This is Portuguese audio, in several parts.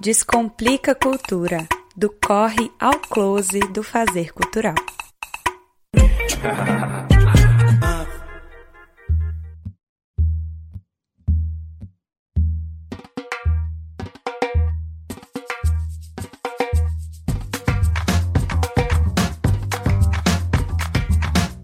Descomplica Cultura, do corre ao close do fazer cultural.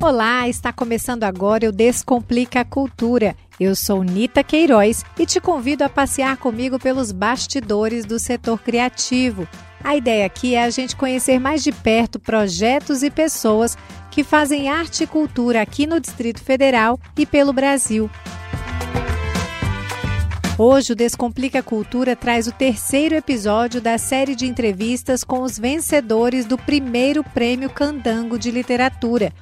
Olá, está começando agora o Descomplica a Cultura. Eu sou Nita Queiroz e te convido a passear comigo pelos bastidores do setor criativo. A ideia aqui é a gente conhecer mais de perto projetos e pessoas que fazem arte e cultura aqui no Distrito Federal e pelo Brasil. Hoje o Descomplica Cultura traz o terceiro episódio da série de entrevistas com os vencedores do primeiro Prêmio Candango de Literatura,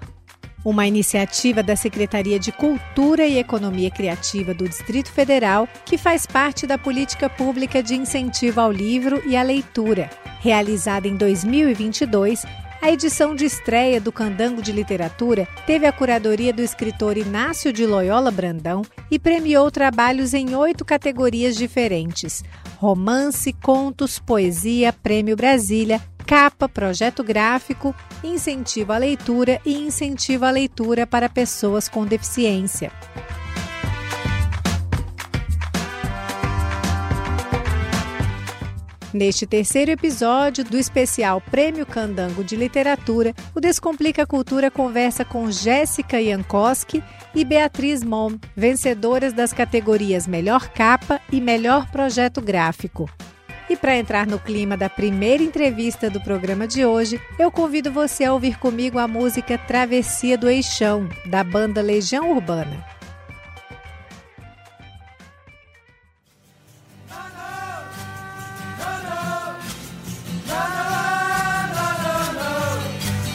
uma iniciativa da Secretaria de Cultura e Economia Criativa do Distrito Federal que faz parte da política pública de incentivo ao livro e à leitura. Realizada em 2022, a edição de estreia do Candango de Literatura teve a curadoria do escritor Inácio de Loyola Brandão e premiou trabalhos em oito categorias diferentes: romance, contos, poesia, Prêmio Brasília, capa, projeto gráfico, incentivo à leitura e incentivo à leitura para pessoas com deficiência. Neste terceiro episódio do especial Prêmio Candango de Literatura, o Descomplica Cultura conversa com Jéssica Jankowski e Beatriz Mom, vencedoras das categorias Melhor Capa e Melhor Projeto Gráfico. E para entrar no clima da primeira entrevista do programa de hoje, eu convido você a ouvir comigo a música Travessia do Eixão, da banda Legião Urbana.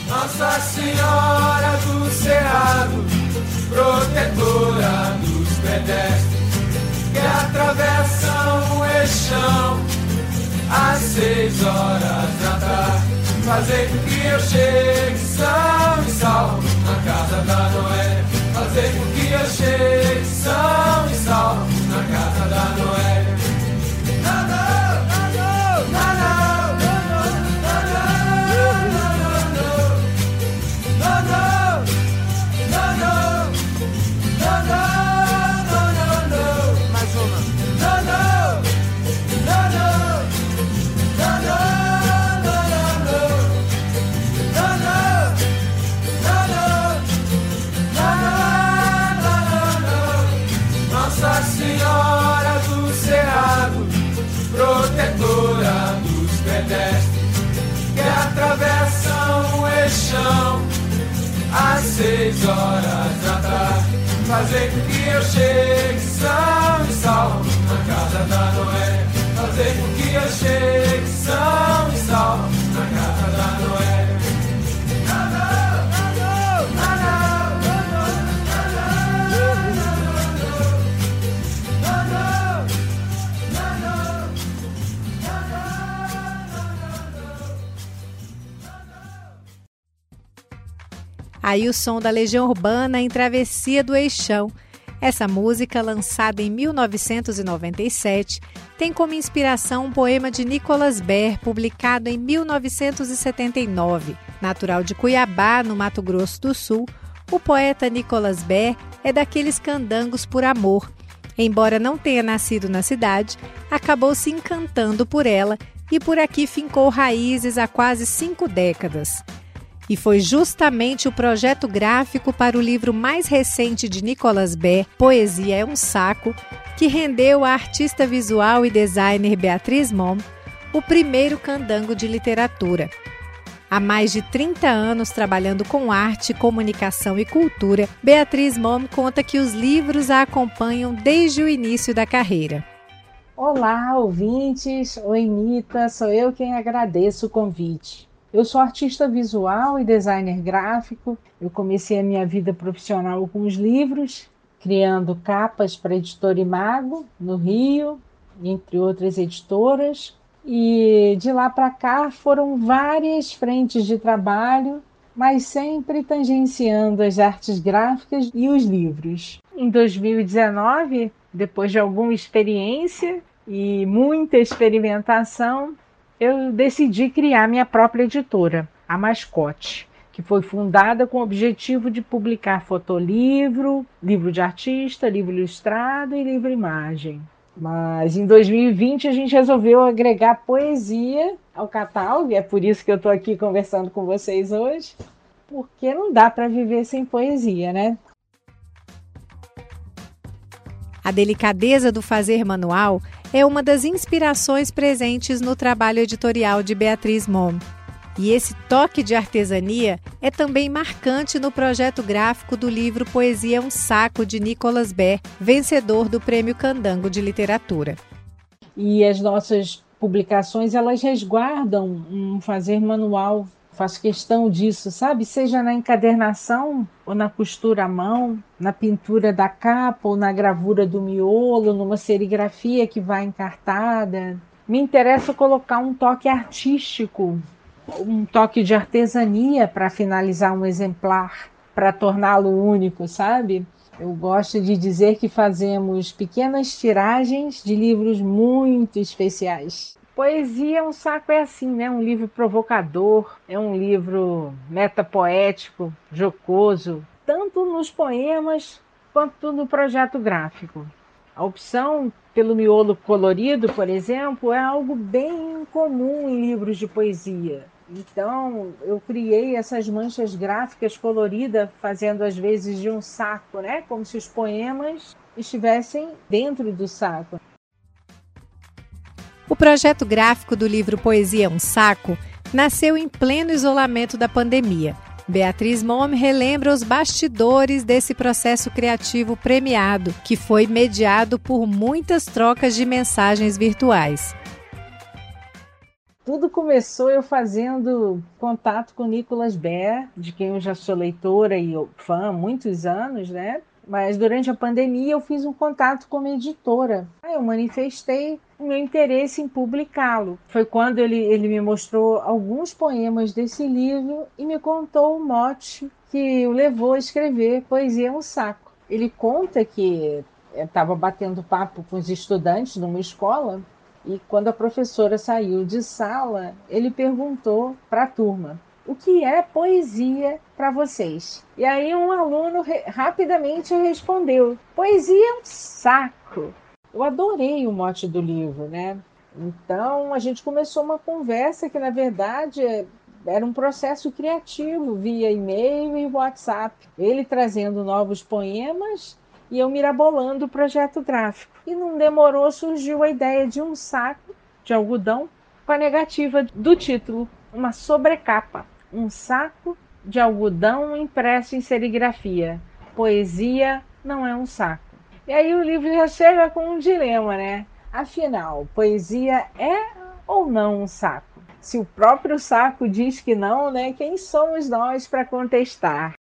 Nossa Senhora do Cerrado, protetora dos pedestres que atravessam o eixão às seis horas da tarde. Fazer com que eu chegue são e salvo na casa da Noé. Fazer com que eu chegue são seis horas da tarde Fazer com que eu chegue são e salvo na casa da Noé Fazer com que eu chegue são e salvo Aí o som da Legião Urbana em Travessia do Eixão. Essa música, lançada em 1997, tem como inspiração um poema de Nicolas Ber, publicado em 1979. Natural de Cuiabá, no Mato Grosso do Sul, o poeta Nicolas Ber é daqueles candangos por amor. Embora não tenha nascido na cidade, acabou se encantando por ela e por aqui fincou raízes há quase cinco décadas. E foi justamente o projeto gráfico para o livro mais recente de Nicolas Bé, Poesia é um Saco, que rendeu à artista visual e designer Beatriz Mom o primeiro candango de literatura. Há mais de 30 anos trabalhando com arte, comunicação e cultura, Beatriz Mom conta que os livros a acompanham desde o início da carreira. Olá, ouvintes! Oi, Nita, sou eu quem agradeço o convite. Eu sou artista visual e designer gráfico. Eu comecei a minha vida profissional com os livros, criando capas para a editora Imago, no Rio, entre outras editoras. E de lá para cá foram várias frentes de trabalho, mas sempre tangenciando as artes gráficas e os livros. Em 2019, depois de alguma experiência, e muita experimentação, eu decidi criar minha própria editora, a Mascote, que foi fundada com o objetivo de publicar fotolivro, livro de artista, livro ilustrado e livro imagem. Mas em 2020 a gente resolveu agregar poesia ao catálogo, e é por isso que eu estou aqui conversando com vocês hoje, porque não dá para viver sem poesia, né? A delicadeza do fazer manual é uma das inspirações presentes no trabalho editorial de Beatriz Mom. E esse toque de artesania é também marcante no projeto gráfico do livro Poesia um Saco de Nicolas Bé, vencedor do Prêmio Candango de Literatura. E as nossas publicações, elas resguardam um fazer manual. Faço questão disso, sabe? Seja na encadernação ou na costura à mão, na pintura da capa ou na gravura do miolo, numa serigrafia que vai encartada. Me interessa colocar um toque artístico um toque de artesania para finalizar um exemplar, para torná-lo único, sabe? Eu gosto de dizer que fazemos pequenas tiragens de livros muito especiais. Poesia, um saco é assim, né? Um livro provocador, é um livro metapoético, jocoso, tanto nos poemas quanto no projeto gráfico. A opção pelo miolo colorido, por exemplo, é algo bem comum em livros de poesia. Então, eu criei essas manchas gráficas coloridas, fazendo às vezes de um saco, né? Como se os poemas estivessem dentro do saco. O projeto gráfico do livro Poesia é um Saco nasceu em pleno isolamento da pandemia. Beatriz Mom relembra os bastidores desse processo criativo premiado, que foi mediado por muitas trocas de mensagens virtuais. Tudo começou eu fazendo contato com Nicolas Baer, de quem eu já sou leitora e fã há muitos anos, né? Mas durante a pandemia eu fiz um contato com uma editora. Eu manifestei o meu interesse em publicá-lo. Foi quando ele, ele me mostrou alguns poemas desse livro e me contou o mote que o levou a escrever Poesia é um Saco. Ele conta que estava batendo papo com os estudantes numa escola e quando a professora saiu de sala, ele perguntou para a turma: o que é poesia para vocês? E aí um aluno rapidamente respondeu: poesia é um saco. Eu adorei o mote do livro, né? Então a gente começou uma conversa que na verdade era um processo criativo via e-mail e WhatsApp. Ele trazendo novos poemas e eu mirabolando o projeto gráfico. E não demorou, surgiu a ideia de um saco de algodão com a negativa do título, uma sobrecapa. Um saco de algodão impresso em serigrafia. Poesia não é um saco. E aí o livro já chega com um dilema, né? Afinal, poesia é ou não um saco? Se o próprio saco diz que não, né? Quem somos nós para contestar?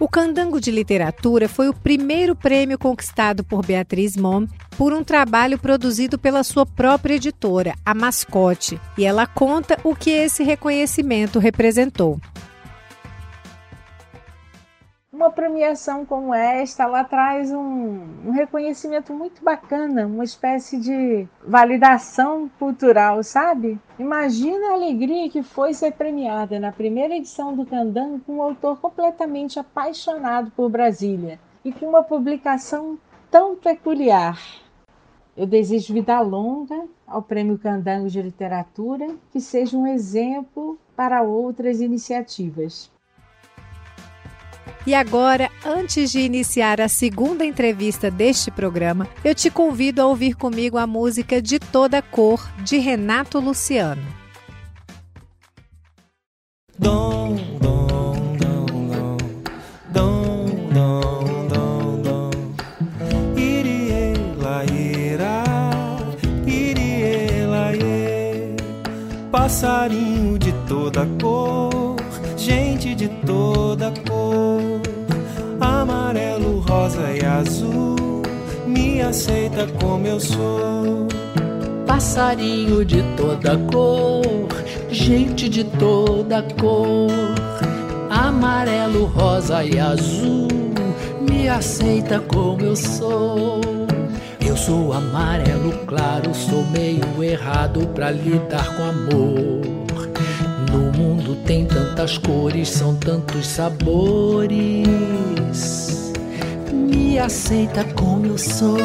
O Candango de Literatura foi o primeiro prêmio conquistado por Beatriz Mom por um trabalho produzido pela sua própria editora, a Mascote, e ela conta o que esse reconhecimento representou. Uma premiação como esta, ela traz um, um, reconhecimento muito bacana, uma espécie de validação cultural, sabe? Imagina a alegria que foi ser premiada na primeira edição do Candango com um autor completamente apaixonado por Brasília e com uma publicação tão peculiar. Eu desejo vida longa ao Prêmio Candango de Literatura, que seja um exemplo para outras iniciativas. E agora, antes de iniciar a segunda entrevista deste programa, eu te convido a ouvir comigo a música De Toda Cor, de Renato Luciano. Dom, dom, dom, dom, dom, dom, dom, dom. Irie, laieira, irie, laie. Passarinho de toda cor, aceita como eu sou. Passarinho de toda cor, gente de toda cor, amarelo, rosa e azul, me aceita como eu sou. Eu sou amarelo claro, sou meio errado pra lidar com amor. No mundo tem tantas cores, são tantos sabores. Me aceita como eu sou,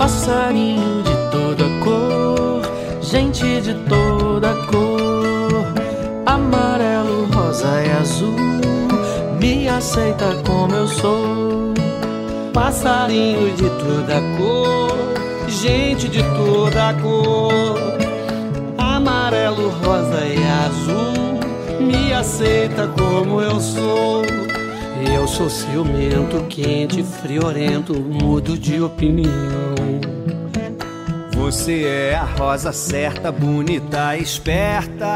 passarinho de toda cor, gente de toda cor, amarelo, rosa e azul. Me aceita como eu sou, passarinho de toda cor, gente de toda cor amarelo, rosa e azul. Me aceita como eu sou. Eu sou ciumento, quente, friorento, mudo de opinião. Você é a rosa certa, bonita, esperta.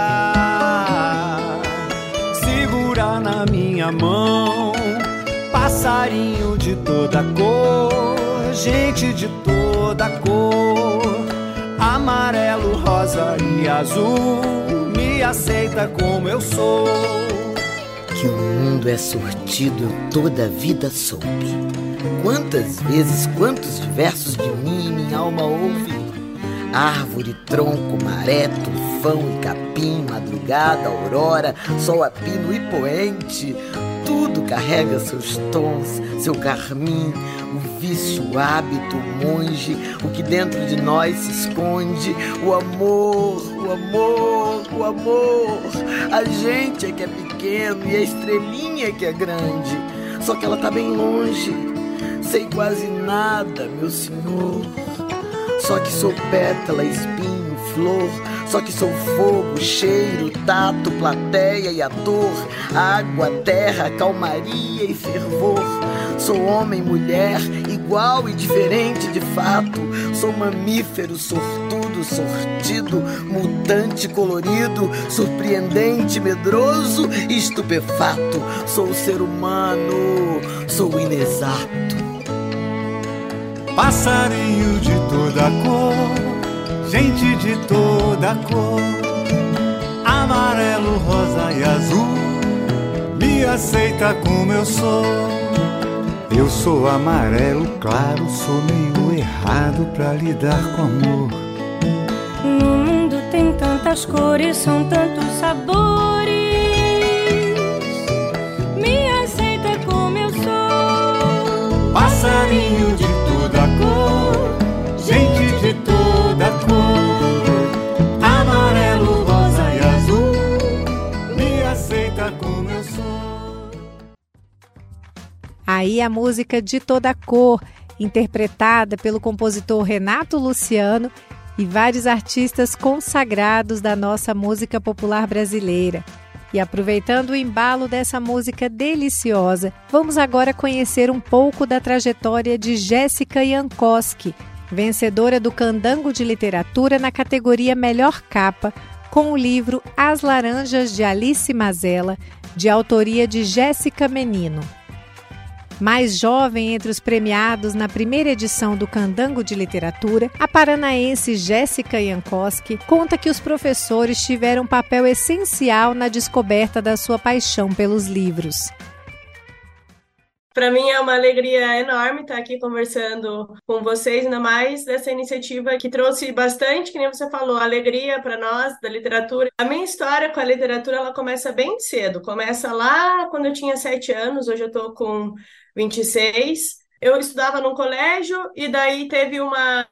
Segura na minha mão, passarinho de toda cor, gente de toda cor amarelo, rosa e azul. Me aceita como eu sou. É sortido, eu toda a vida soube. Quantas vezes, quantos diversos de mim minha alma ouve? Árvore, tronco, maré, tufão e capim, madrugada, aurora, sol a pino e poente. Tudo carrega seus tons, seu carmim, o vício, o hábito, o monge, o que dentro de nós se esconde, o amor, o amor, o amor. A gente é que é pequeno e a estrelinha é que é grande, só que ela tá bem longe. Sei quase nada, meu senhor. Só que sou pétala, espinho, flor. Só que sou fogo, cheiro, tato, plateia e ator. Água, terra, calmaria e fervor. Sou homem, mulher, igual e diferente de fato. Sou mamífero, sortudo, sortido, mutante, colorido, surpreendente, medroso e estupefato. Sou ser humano, sou inexato. Passarinho de toda cor, gente de cor, amarelo, rosa e azul, me aceita como eu sou. Eu sou amarelo claro, sou meio errado pra lidar com amor. No mundo tem tantas cores, são tantos sabores. Me aceita como eu sou. Passarinho de Aí a música de toda cor, interpretada pelo compositor Renato Luciano e vários artistas consagrados da nossa música popular brasileira. E aproveitando o embalo dessa música deliciosa, vamos agora conhecer um pouco da trajetória de Jéssica Jankowski, vencedora do Candango de Literatura na categoria Melhor Capa, com o livro As Laranjas de Alice Mazella, de autoria de Jéssica Menino. Mais jovem entre os premiados na primeira edição do Candango de Literatura, a paranaense Jéssica Jankowski conta que os professores tiveram um papel essencial na descoberta da sua paixão pelos livros. Para mim é uma alegria enorme estar aqui conversando com vocês, ainda mais dessa iniciativa que trouxe bastante, que nem você falou, alegria para nós da literatura. A minha história com a literatura ela começa bem cedo, começa lá quando eu tinha sete anos, hoje eu estou com 26. Eu estudava num colégio e daí teve uma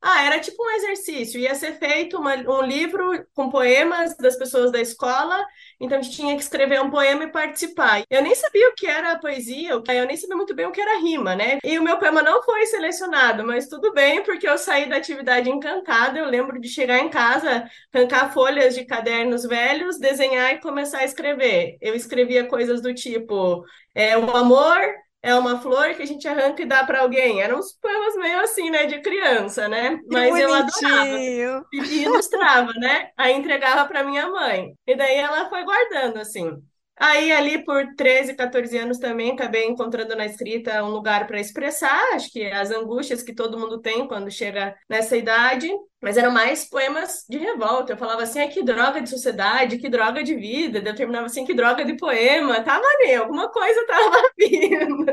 ah, era tipo um exercício. Ia ser feito uma, um livro com poemas das pessoas da escola, então a gente tinha que escrever um poema e participar. Eu nem sabia o que era poesia, eu nem sabia muito bem o que era rima, né? E o meu poema não foi selecionado, mas tudo bem, porque eu saí da atividade encantada. Eu lembro de chegar em casa, arrancar folhas de cadernos velhos, desenhar e começar a escrever. Eu escrevia coisas do tipo: é, o amor é uma flor que a gente arranca e dá para alguém. Eram uns poemas meio assim, né, de criança, né? Mas eu adorava. E ilustrava, né? Aí entregava para minha mãe. E daí ela foi guardando, assim. Aí, ali por 13, 14 anos também, acabei encontrando na escrita um lugar para expressar, acho que as angústias que todo mundo tem quando chega nessa idade. mas eram mais poemas de revolta. Eu falava assim, ah, que droga de sociedade, que droga de vida. Eu terminava assim, que droga de poema. Tava ali, alguma coisa tava vindo.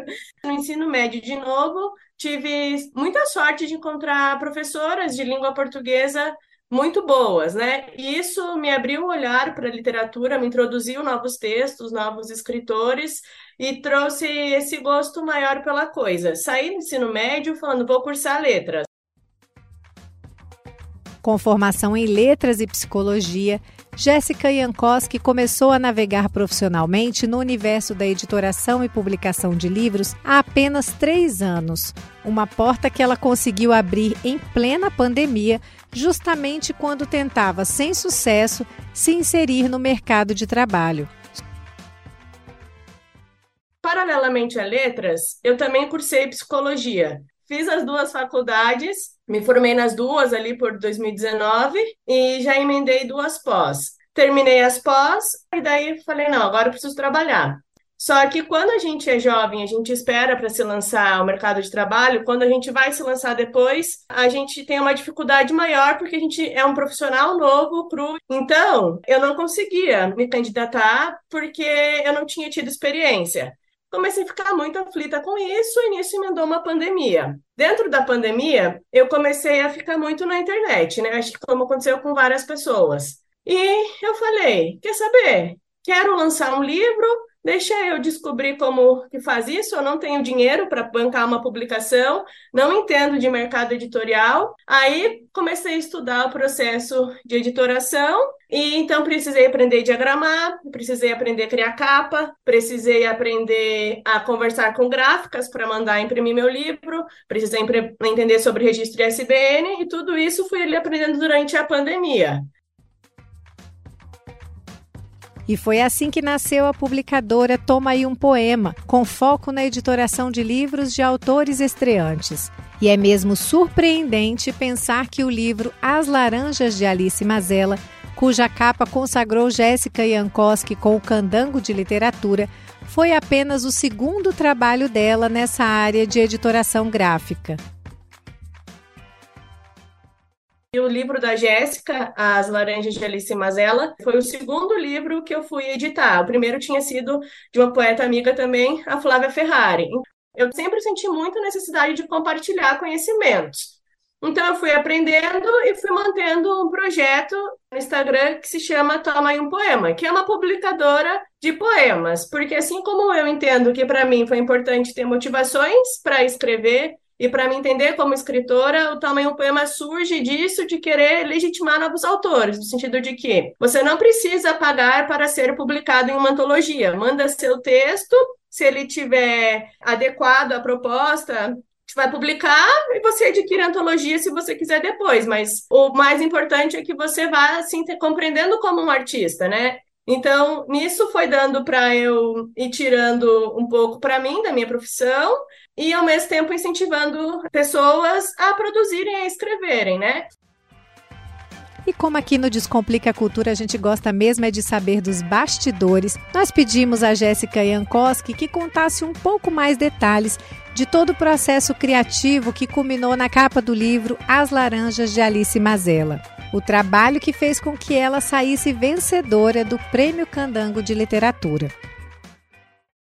No ensino médio, de novo, tive muita sorte de encontrar professoras de língua portuguesa muito boas, né? E isso me abriu o olhar para a literatura, me introduziu novos textos, novos escritores e trouxe esse gosto maior pela coisa. Saí do ensino médio falando, vou cursar letras. Com formação em letras e psicologia, Jéssica Jankowski começou a navegar profissionalmente no universo da editoração e publicação de livros há apenas três anos. Uma porta que ela conseguiu abrir em plena pandemia, justamente quando tentava, sem sucesso, se inserir no mercado de trabalho. Paralelamente a letras, eu também cursei psicologia. Fiz as duas faculdades me formei nas duas ali por 2019 e já emendei duas pós. Terminei as pós e daí falei, não, agora eu preciso trabalhar. Só que quando a gente é jovem, a gente espera para se lançar ao mercado de trabalho, quando a gente vai se lançar depois, a gente tem uma dificuldade maior porque a gente é um profissional novo. Então, eu não conseguia me candidatar porque eu não tinha tido experiência comecei a ficar muito aflita com isso e nisso emendou uma pandemia. Dentro da pandemia, eu comecei a ficar muito na internet, né? Acho que como aconteceu com várias pessoas. E eu falei, quer saber? Quero lançar um livro, deixa eu descobrir como que faz isso. Eu não tenho dinheiro para bancar uma publicação, não entendo de mercado editorial. Aí comecei a estudar o processo de editoração e então precisei aprender a diagramar, precisei aprender a criar capa, precisei aprender a conversar com gráficas para mandar imprimir meu livro, precisei entender sobre registro ISBN e tudo isso fui aprendendo durante a pandemia. E foi assim que nasceu a publicadora Toma aí um Poema, com foco na editoração de livros de autores estreantes. E é mesmo surpreendente pensar que o livro As Laranjas de Alice Mazella, cuja capa consagrou Jéssica Jankowski com o Candango de Literatura, foi apenas o segundo trabalho dela nessa área de editoração gráfica. E o livro da Jéssica, As Laranjas de Alice Mazella, foi o segundo livro que eu fui editar. O primeiro tinha sido de uma poeta amiga também, a Flávia Ferrari. Eu sempre senti muita necessidade de compartilhar conhecimentos. Então, eu fui aprendendo e fui mantendo um projeto no Instagram que se chama Toma aí um Poema, que é uma publicadora de poemas, porque assim como eu entendo que para mim foi importante ter motivações para escrever, e para me entender como escritora, o tamanho poema surge disso de querer legitimar novos autores, no sentido de que você não precisa pagar para ser publicado em uma antologia. Manda seu texto, se ele tiver adequado à proposta, vai publicar e você adquire a antologia se você quiser depois, mas o mais importante é que você vá assim compreendendo como um artista, né? Então, nisso foi dando para eu ir tirando um pouco para mim da minha profissão e ao mesmo tempo incentivando pessoas a produzirem, a escreverem, né? E como aqui no Descomplica a Cultura a gente gosta mesmo é de saber dos bastidores, nós pedimos a Jéssica Jankowski que contasse um pouco mais detalhes de todo o processo criativo que culminou na capa do livro As Laranjas de Alice Mazella o trabalho que fez com que ela saísse vencedora do Prêmio Candango de Literatura.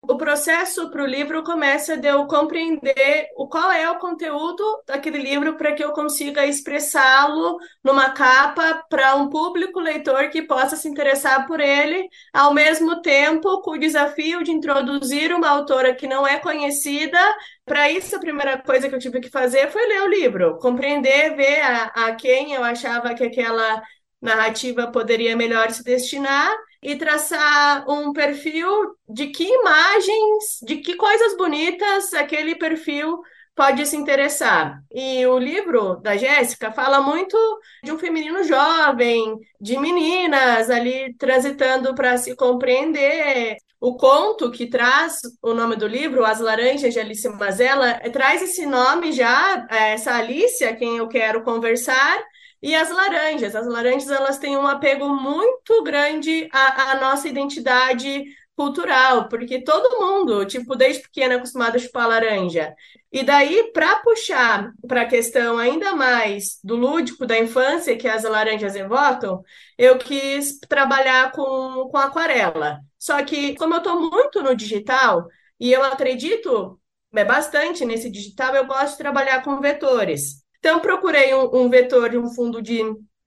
O processo para o livro começa de eu compreender o qual é o conteúdo daquele livro para que eu consiga expressá-lo numa capa para um público leitor que possa se interessar por ele, ao mesmo tempo com o desafio de introduzir uma autora que não é conhecida. Para isso, a primeira coisa que eu tive que fazer foi ler o livro, compreender, ver a, a quem eu achava que aquela narrativa poderia melhor se destinar e traçar um perfil de que imagens, de que coisas bonitas aquele perfil pode se interessar. E o livro da Jéssica fala muito de um feminino jovem, de meninas ali transitando para se compreender, o conto que traz o nome do livro, As Laranjas de Alice Mazella, traz esse nome já, é, essa Alice, a quem eu quero conversar, e as laranjas. As laranjas elas têm um apego muito grande à, à nossa identidade cultural, porque todo mundo, tipo, desde pequena é acostumado a chupar laranja. E daí, para puxar para a questão ainda mais do lúdico da infância que as laranjas evocam, eu quis trabalhar com, com aquarela. Só que, como eu estou muito no digital, e eu acredito é, bastante nesse digital, eu gosto de trabalhar com vetores. Então, procurei um, um vetor de um fundo de,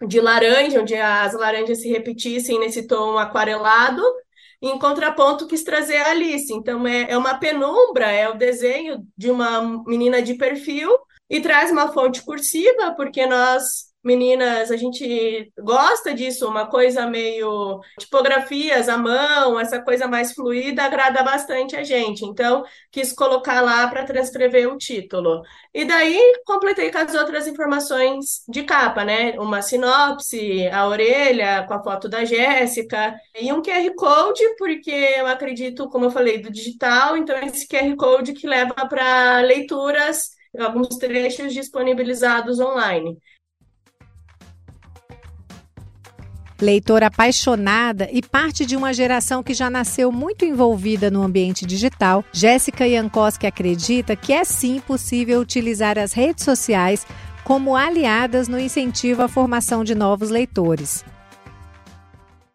de laranja, onde as laranjas se repetissem nesse tom aquarelado, em contraponto, quis trazer a Alice. Então, é, é uma penumbra, é o desenho de uma menina de perfil e traz uma fonte cursiva, porque nós Meninas, a gente gosta disso, uma coisa meio tipografias à mão, essa coisa mais fluida agrada bastante a gente. Então, quis colocar lá para transcrever o título. E daí completei com as outras informações de capa, né? Uma sinopse, a orelha com a foto da Jéssica e um QR Code, porque eu acredito, como eu falei, do digital, então esse QR Code que leva para leituras alguns trechos disponibilizados online. Leitora apaixonada e parte de uma geração que já nasceu muito envolvida no ambiente digital, Jéssica Jankowski acredita que é sim possível utilizar as redes sociais como aliadas no incentivo à formação de novos leitores.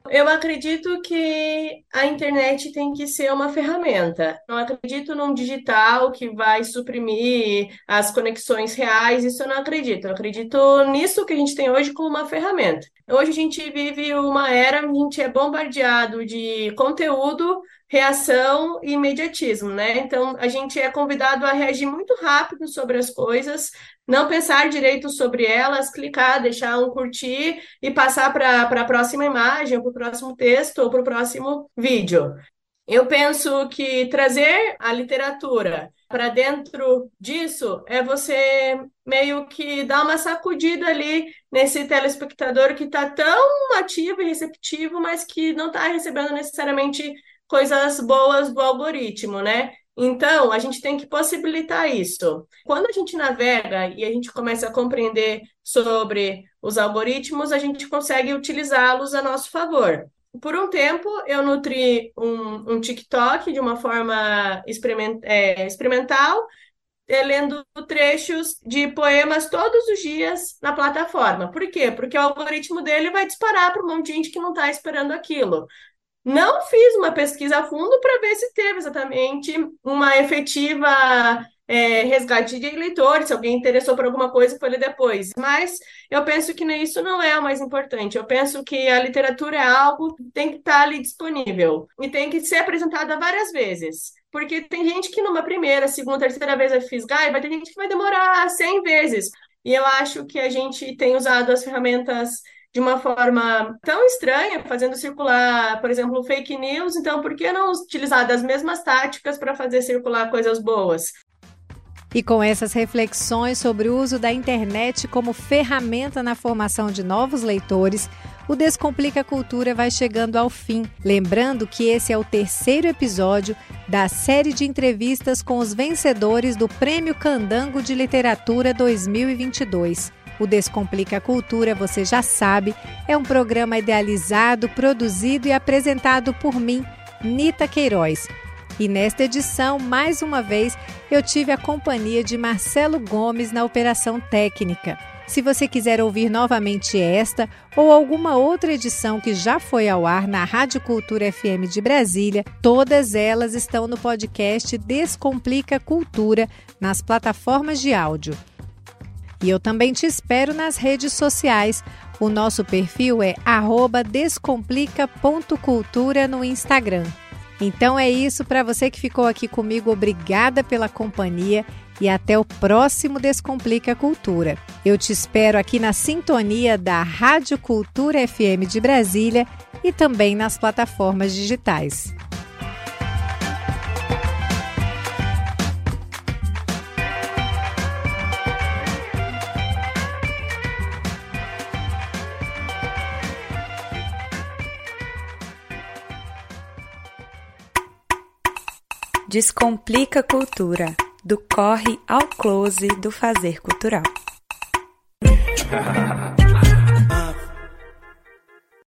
Eu acredito que a internet tem que ser uma ferramenta. Não acredito num digital que vai suprimir as conexões reais, isso eu não acredito. Eu acredito nisso que a gente tem hoje como uma ferramenta. Hoje a gente vive uma era a gente é bombardeado de conteúdo, reação e imediatismo, né? Então a gente é convidado a reagir muito rápido sobre as coisas, não pensar direito sobre elas, clicar, deixar um curtir e passar para a próxima imagem, para o próximo texto ou para o próximo vídeo. Eu penso que trazer a literatura para dentro disso é você meio que dar uma sacudida ali nesse telespectador que está tão ativo e receptivo, mas que não está recebendo necessariamente coisas boas do algoritmo, né? Então, a gente tem que possibilitar isso. Quando a gente navega e a gente começa a compreender sobre os algoritmos, a gente consegue utilizá-los a nosso favor. Por um tempo, eu nutri um, um TikTok de uma forma experiment, é, experimental, é, lendo trechos de poemas todos os dias na plataforma. Por quê? Porque o algoritmo dele vai disparar para um monte de gente que não está esperando aquilo. Não fiz uma pesquisa a fundo para ver se teve exatamente uma efetiva é, resgate de leitores, se alguém interessou por alguma coisa, foi ler depois. Mas eu penso que isso não é o mais importante. Eu penso que a literatura é algo que tem que estar ali disponível e tem que ser apresentada várias vezes. Porque tem gente que numa primeira, segunda, terceira vez vai fisgar e vai ter gente que vai demorar 100 vezes. E eu acho que a gente tem usado as ferramentas de uma forma tão estranha, fazendo circular, por exemplo, fake news. Então, por que não utilizar das mesmas táticas para fazer circular coisas boas? E com essas reflexões sobre o uso da internet como ferramenta na formação de novos leitores, o Descomplica Cultura vai chegando ao fim. Lembrando que esse é o terceiro episódio da série de entrevistas com os vencedores do Prêmio Candango de Literatura 2022. O Descomplica Cultura, você já sabe, é um programa idealizado, produzido e apresentado por mim, Nita Queiroz. E nesta edição, mais uma vez, eu tive a companhia de Marcelo Gomes na operação técnica. Se você quiser ouvir novamente esta ou alguma outra edição que já foi ao ar na Rádio Cultura FM de Brasília, todas elas estão no podcast Descomplica Cultura nas plataformas de áudio. E eu também te espero nas redes sociais. O nosso perfil é descomplica.cultura no Instagram. Então é isso para você que ficou aqui comigo. Obrigada pela companhia e até o próximo Descomplica Cultura. Eu te espero aqui na sintonia da Rádio Cultura FM de Brasília e também nas plataformas digitais. Descomplica Cultura, do corre ao close do fazer cultural.